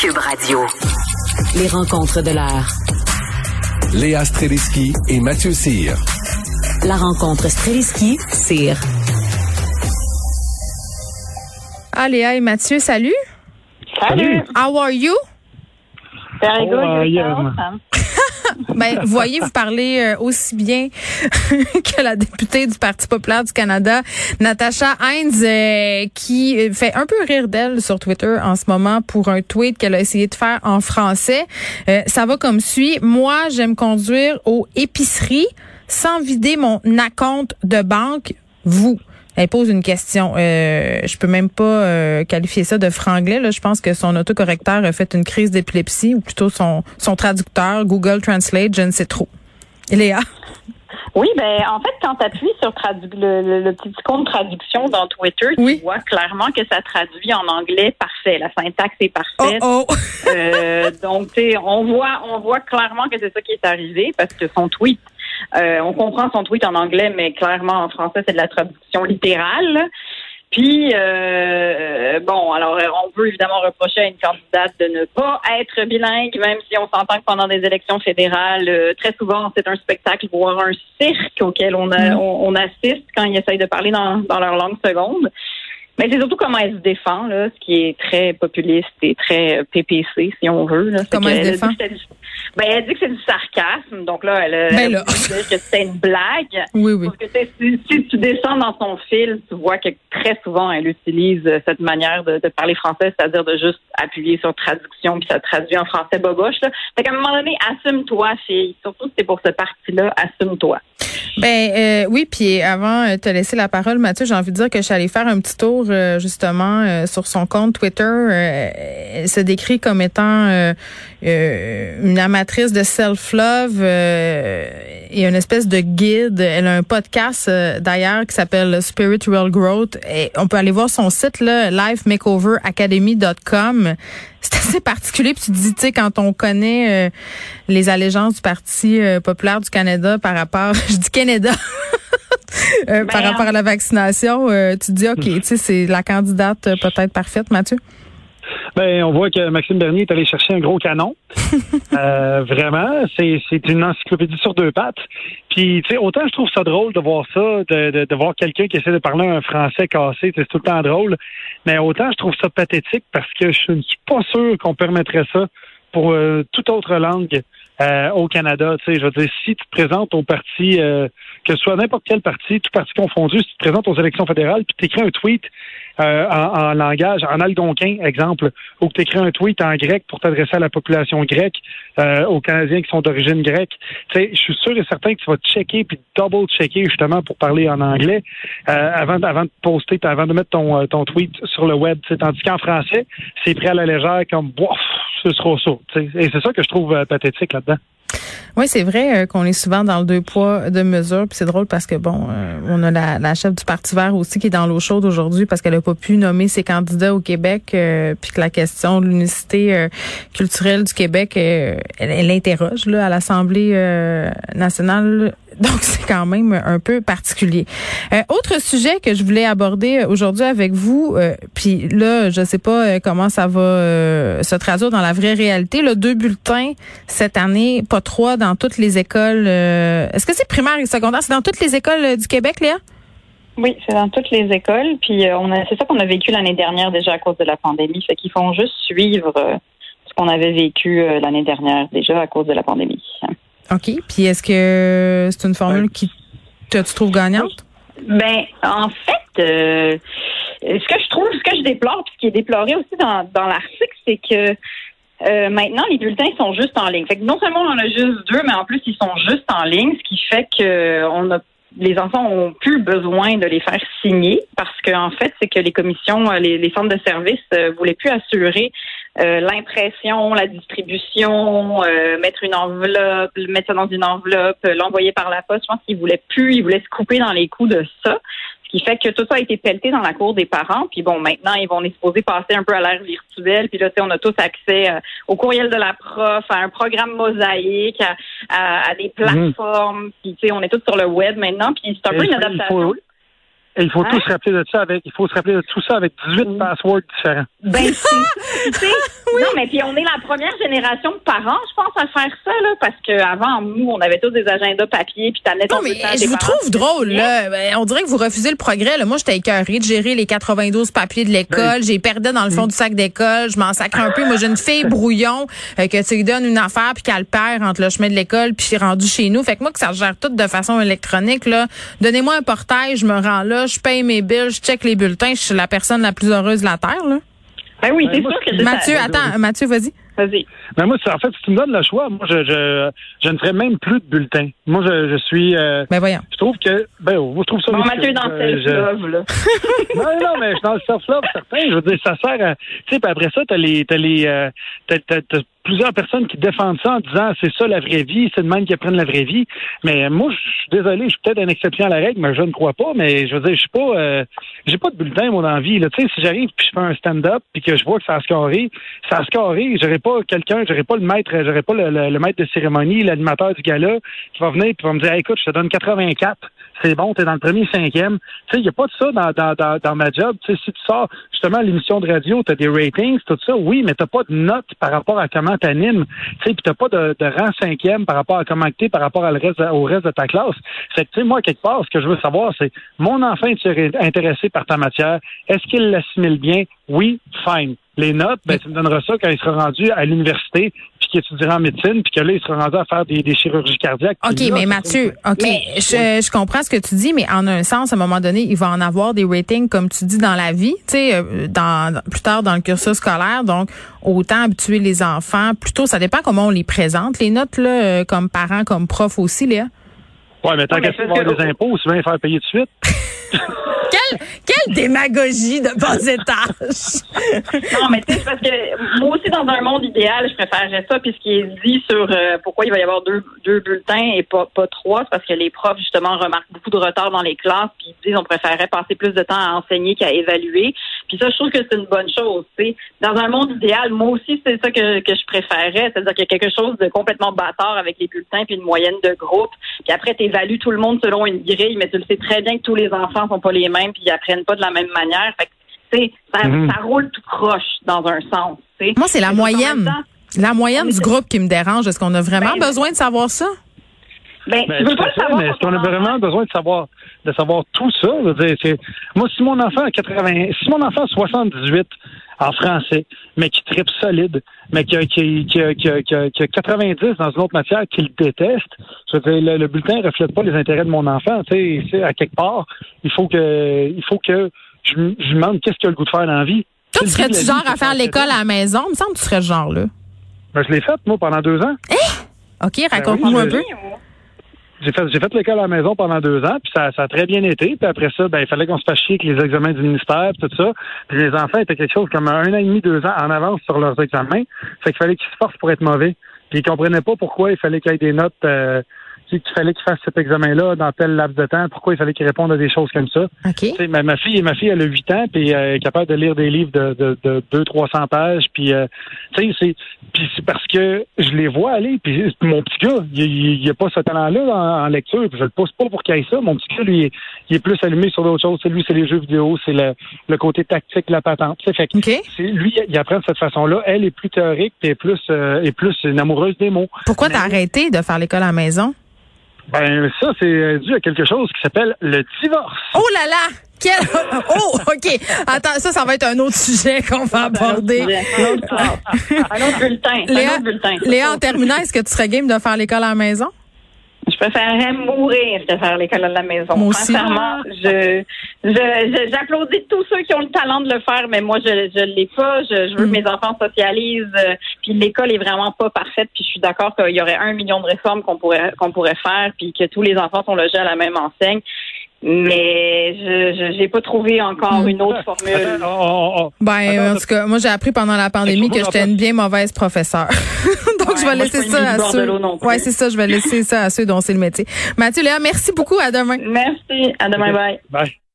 Cube Radio. Les rencontres de l'heure. Léa Streliski et Mathieu Cyr. La rencontre Streliski-Cyr. Ah, Léa et Mathieu, salut. Salut. How are you? Very good. Oh, uh, yourself? Ben, voyez, vous parlez euh, aussi bien que la députée du Parti populaire du Canada, Natasha Heinz, euh, qui fait un peu rire d'elle sur Twitter en ce moment pour un tweet qu'elle a essayé de faire en français. Euh, ça va comme suit. Moi, j'aime conduire aux épiceries sans vider mon acompte de banque. Vous. Elle pose une question. Euh, je peux même pas euh, qualifier ça de franglais. Là. Je pense que son autocorrecteur a fait une crise d'épilepsie, ou plutôt son, son traducteur, Google Translate, je ne sais trop. Léa? Oui, ben en fait, quand tu appuies sur tradu- le, le- le petit icône de traduction dans Twitter, Oui. tu vois clairement que ça traduit en anglais parfait. La syntaxe est Oh parfaite. oh! Euh, donc, tu sais, on voit, on voit clairement que c'est ça qui est arrivé parce que son tweet, euh, on comprend son tweet en anglais, mais clairement en français, c'est de la traduction littérale. Puis, euh, bon, alors, on peut évidemment reprocher à une candidate de ne pas être bilingue, même si on s'entend que pendant des élections fédérales, euh, très souvent, c'est un spectacle, voire un cirque auquel on, a- on, on assiste quand ils essayent de parler dans, dans leur langue seconde. Mais c'est surtout comment elle se défend, là, ce qui est très populiste et très euh, PPC, si on veut. Là. C'est Comment elle se défend? dit du- Ben, elle dit que c'est du sarcasme. Donc là, elle a Ben elle là. voulu dire que c'était une blague. Oui, oui. Parce que si, si tu descends dans son fil, tu vois que très souvent, elle utilise euh, cette manière de, de parler français, c'est-à-dire de juste appuyer sur traduction, puis ça traduit en français boboche. Là. Fait qu'à un moment donné, assume-toi, fille. Surtout si c'est pour ce parti-là, assume-toi. Ben euh, oui, puis avant de te laisser la parole, Mathieu, j'ai envie de dire que je suis allée faire un petit tour euh, justement euh, sur son compte Twitter. Euh, elle se décrit comme étant euh, euh, une amatrice de self-love euh, et une espèce de guide. Elle a un podcast euh, d'ailleurs qui s'appelle Spiritual Growth. Et on peut aller voir son site là, lifemakeoveracademy.com. C'est assez particulier. Puis tu te dis, tu sais, quand on connaît euh, les allégeances du Parti euh, populaire du Canada par rapport, je dis Canada, euh, par Ben, rapport à la vaccination, euh, tu te dis, OK, tu sais, c'est la candidate euh, peut-être parfaite, Mathieu. Ben, on voit que Maxime Bernier est allé chercher un gros canon. Euh, vraiment, c'est c'est une encyclopédie sur deux pattes. Puis, tu sais, autant je trouve ça drôle de voir ça, de, de, de voir quelqu'un qui essaie de parler un français cassé, c'est tout le temps drôle. Mais autant je trouve ça pathétique parce que je ne suis pas sûr qu'on permettrait ça pour euh, toute autre langue euh, au Canada. Tu sais, je veux dire, si tu te présentes au parti, euh, que ce soit n'importe quel parti, tout parti confondu, si tu te présentes aux élections fédérales, puis tu écris un tweet euh, en, en langage, en algonquin, exemple, ou que tu écris un tweet en grec pour t'adresser à la population grecque, euh, aux Canadiens qui sont d'origine grecque, tu sais, je suis sûr et certain que tu vas checker puis double-checker justement pour parler en anglais euh, avant, avant de poster, avant de mettre ton, euh, ton tweet sur le web. tu sais. Tandis qu'en français, c'est pris à la légère comme bof, ce sera ça. tu sais. Et c'est ça que je trouve euh, pathétique là-dedans. Oui, c'est vrai euh, qu'on est souvent dans le deux poids, deux mesures. Puis c'est drôle parce que, bon, euh, on a la, la chef du Parti vert aussi qui est dans l'eau chaude aujourd'hui parce qu'elle n'a pas pu nommer ses candidats au Québec. euh, puis que la question de l'unicité euh, culturelle du Québec, elle, interroge là, à l'Assemblée nationale. Donc, c'est quand même un peu particulier. Autre sujet que je voulais aborder aujourd'hui avec vous, euh, puis là, je sais pas comment ça va se traduire dans la vraie réalité. Là, deux bulletins cette année, pas trois dans toutes les écoles. euh, Est-ce que c'est primaire et secondaire? C'est dans toutes les écoles euh, du Québec, Léa? Oui, c'est dans toutes les écoles. Puis euh, on a, c'est ça qu'on a vécu l'année dernière déjà à cause de la pandémie. Fait qu'ils font juste suivre euh, ce qu'on avait vécu euh, l'année dernière déjà à cause de la pandémie. OK. Puis est-ce que c'est une formule qui te, tu trouves gagnante? Ben, en fait, euh, ce que je trouve, ce que je déplore, puis ce qui est déploré aussi dans, dans l'article, c'est que euh, maintenant, les bulletins sont juste en ligne. Fait que non seulement on en a juste deux, mais en plus, ils sont juste en ligne, ce qui fait que on a les enfants ont plus besoin de les faire signer parce qu'en fait, c'est que les commissions, euh, les, les centres de services euh, voulaient plus assurer euh, l'impression, la distribution, euh, mettre une enveloppe, mettre ça dans une enveloppe, euh, l'envoyer par la poste. Je pense qu'ils voulaient plus, ils voulaient se couper dans les coups de ça. Ce qui fait que tout ça a été pelleté dans la cour des parents. Puis bon, maintenant, ils vont supposés passer un peu à l'ère virtuelle. Puis là, tu sais, on a tous accès euh, au courriel de la prof, à un programme mosaïque, à, à- à des plateformes. Puis tu sais, on est tous sur le web maintenant. Puis c'est un peu une faut- adaptation. Et il faut Hein? tous se rappeler de ça avec, il faut se rappeler de tout ça avec 18 Mm. passwords différents. Ben, c'est- tu sais, Non, mais puis on est la première génération de parents, je pense, à faire ça, là, parce qu'avant, nous, on avait tous des agendas papier, puis t'amenais ton Non, mais je vous parents. trouve drôle, là. Ben, On dirait que vous refusez le progrès. Là. Moi, j'étais écœurée de gérer les 92 papiers de Ben, l'école. J'ai perdu dans le fond du sac d'école. Je m'en sacre un peu. Moi, j'ai une fille brouillon euh, que tu lui donnes une affaire puis qu'elle perd entre le chemin de l'école puis c'est rendu chez nous. Fait que moi, que ça se gère tout de façon électronique, là. Donnez-moi un portail, je me rends là, je paye mes billes, je check les bulletins. Je suis la personne la plus heureuse de la Terre, là. Ben oui, Ben, c'est sûr que Mathieu, ça. attends, Mathieu, vas-y. Vas-y. Ben moi, c'est- en fait, si tu me donnes le choix, moi, je, je, je ne ferais même plus de bulletins. Moi, je, je suis... euh, Ben voyons. je trouve que... Ben, moi, je trouve ça... Bon. Mathieu, dans Euh, le je- self-love, là. non, non, mais je suis dans le self-love, certain. Je veux dire, ça sert à. Tu sais, puis après ça, t'as les. T'as les. euh, t'as plusieurs personnes qui défendent ça en disant c'est ça la vraie vie, c'est de même qui apprennent la vraie vie. Mais moi, je suis désolé, je suis peut-être une exception à la règle, mais je ne crois pas. Mais je veux dire, je suis pas. euh, j'ai pas de bulletin, mon envie. Là. Tu sais, si j'arrive puis je fais un stand-up puis que je vois que ça a scoré, ça a scoré, j'aurais pas quelqu'un, j'aurais pas le maître, j'aurais pas le, maître de cérémonie, l'animateur du gala qui va venir puis va me dire écoute, je te donne 84 c'est bon, t'es dans le premier cinquième. Tu sais, il n'y a pas de ça dans, dans, dans, ma job. Tu sais, si tu sors justement l'émission de radio, tu as des ratings, tout ça, oui, mais t'as pas de notes par rapport à comment t'animes. Tu sais, puis t'as pas de, rang cinquième par rapport à comment t'es par rapport reste, au reste de ta classe. Fait que, tu sais, moi, quelque part, ce que je veux savoir, c'est mon enfant est intéressé par ta matière? Est-ce qu'il l'assimile bien? Oui, fine. Les notes, ben, tu me donneras ça quand il sera rendu à l'université, puis qu'il étudiera en médecine, puis que là, il sera rendu à faire des, des chirurgies cardiaques. OK, là, mais Mathieu, OK, je, je comprends ce que tu dis, mais en un sens, à un moment donné, il va en avoir des ratings, comme tu dis, dans la vie, tu sais, euh, dans, plus tard dans le cursus scolaire. Donc, autant habituer les enfants. Plutôt, ça dépend comment on les présente. Les notes, là, euh, comme parents, comme prof aussi, Léa. Ouais, mais tant qu'à que- des impôts, tu viens les faire payer tout de suite. Quelle, quelle démagogie de bas étage! Non, mais tu sais, parce que moi aussi, dans un monde idéal, je préférerais ça. Puis ce qui est dit sur euh, pourquoi il va y avoir deux, deux bulletins et pas, pas trois, c'est parce que les profs, justement, remarquent beaucoup de retard dans les classes. Puis ils disent on préférerait passer plus de temps à enseigner qu'à évaluer. Puis ça, je trouve que c'est une bonne chose. tu sais. Dans un monde idéal, moi aussi, c'est ça que, que je préférerais. C'est-à-dire qu'il y a quelque chose de complètement bâtard avec les bulletins puis une moyenne de groupe. Puis après, tu évalues tout le monde selon une grille, mais tu le sais très bien que tous les enfants sont pas les mêmes puis ils apprennent pas de la même manière. Fait que, tu sais, ça, Mhm. ça roule tout croche dans un sens. tu sais. Moi, c'est la moyenne. La moyenne du groupe qui me dérange. Est-ce qu'on a vraiment Ben, besoin de savoir ça? Ben, Ben, tu veux tout pas à le fait, savoir. mais est-ce qu'on a vraiment besoin de savoir de savoir tout ça? Je veux dire, c'est- moi, si mon enfant a 80, si mon enfant a 78 en français, mais qui tripe solide, mais qui a, qui, qui a- qui a- qui a- qui a 90 dans une autre matière qu'il déteste, je veux dire, le, le bulletin ne reflète pas les intérêts de mon enfant. Tu sais, à quelque part, il faut que, il faut que je, je lui demande qu'est-ce qu'il a le goût de faire dans la vie. Toi, tu la vie, genre à faire l'école à la maison? Il me semble que tu serais ce genre-là. Ben, je l'ai fait, moi, pendant deux ans. OK, raconte-nous Ben oui, un je- peu. J'ai fait, j'ai fait l'école à la maison pendant deux ans, puis ça, ça a très bien été. Puis après ça, ben, il fallait qu'on se fasse chier avec les examens du ministère, tout ça. Puis les enfants étaient quelque chose comme un an et demi, deux ans en avance sur leurs examens. Fait qu'il fallait qu'ils se forcent pour être mauvais. Puis ils comprenaient pas pourquoi il fallait qu'il y ait des notes, euh, tu sais, qu'il fallait qu'ils fassent cet examen-là dans tel laps de temps, pourquoi il fallait qu'ils répondent à des choses comme ça? OK. Tu sais, ma, ma fille, ma fille, elle a 8 ans, puis euh, elle est capable de lire des livres de, de, de 200-300 pages, puis euh, c'est, parce que je les vois aller, puis mon petit gars, il, il, il a pas ce talent-là en, en lecture, puis je le pousse pas pour qu'il ait ça. Mon petit gars, lui, il est plus allumé sur d'autres choses. C'est lui, c'est les jeux vidéo, c'est le, le côté tactique, la patente. Fait que lui, il apprend de cette façon-là. Elle est plus théorique, puis elle est plus, euh, est plus une amoureuse des mots. Pourquoi t'as arrêté de faire l'école à la maison? Ben ça, c'est dû à quelque chose qui s'appelle le divorce. Oh là là! Quel... Oh, OK. Attends, ça, ça va être un autre sujet qu'on va aborder. Un autre classe. Un autre bulletin. Léa, un autre bulletin. Léa, en terminant, est-ce que tu serais game de faire l'école à la maison? Je préférerais mourir que faire l'école à la maison. Moi aussi. Sincèrement, je, je, je- j'applaudis tous ceux qui ont le talent de le faire, mais moi, je je l'ai pas. Je, je veux Mm. que mes enfants socialisent. euh, Puis l'école est vraiment pas parfaite. Puis je suis d'accord qu'il y aurait un million de réformes qu'on pourrait qu'on pourrait faire, puis que tous les enfants sont logés à la même enseigne. Mais je je- j'ai pas trouvé encore Mm. une autre formule. Attends, oh, oh, oh. Ben, Attends, en tout cas, moi, j'ai appris pendant la pandémie que j'étais une bien mauvaise professeure. Ouais, je vais moi, laisser je ça à ceux. Ouais, c'est ça, je vais laisser ça à ceux dont c'est le métier. Mathieu, Léa, merci beaucoup. À demain. Merci. À demain. Bye. Bye.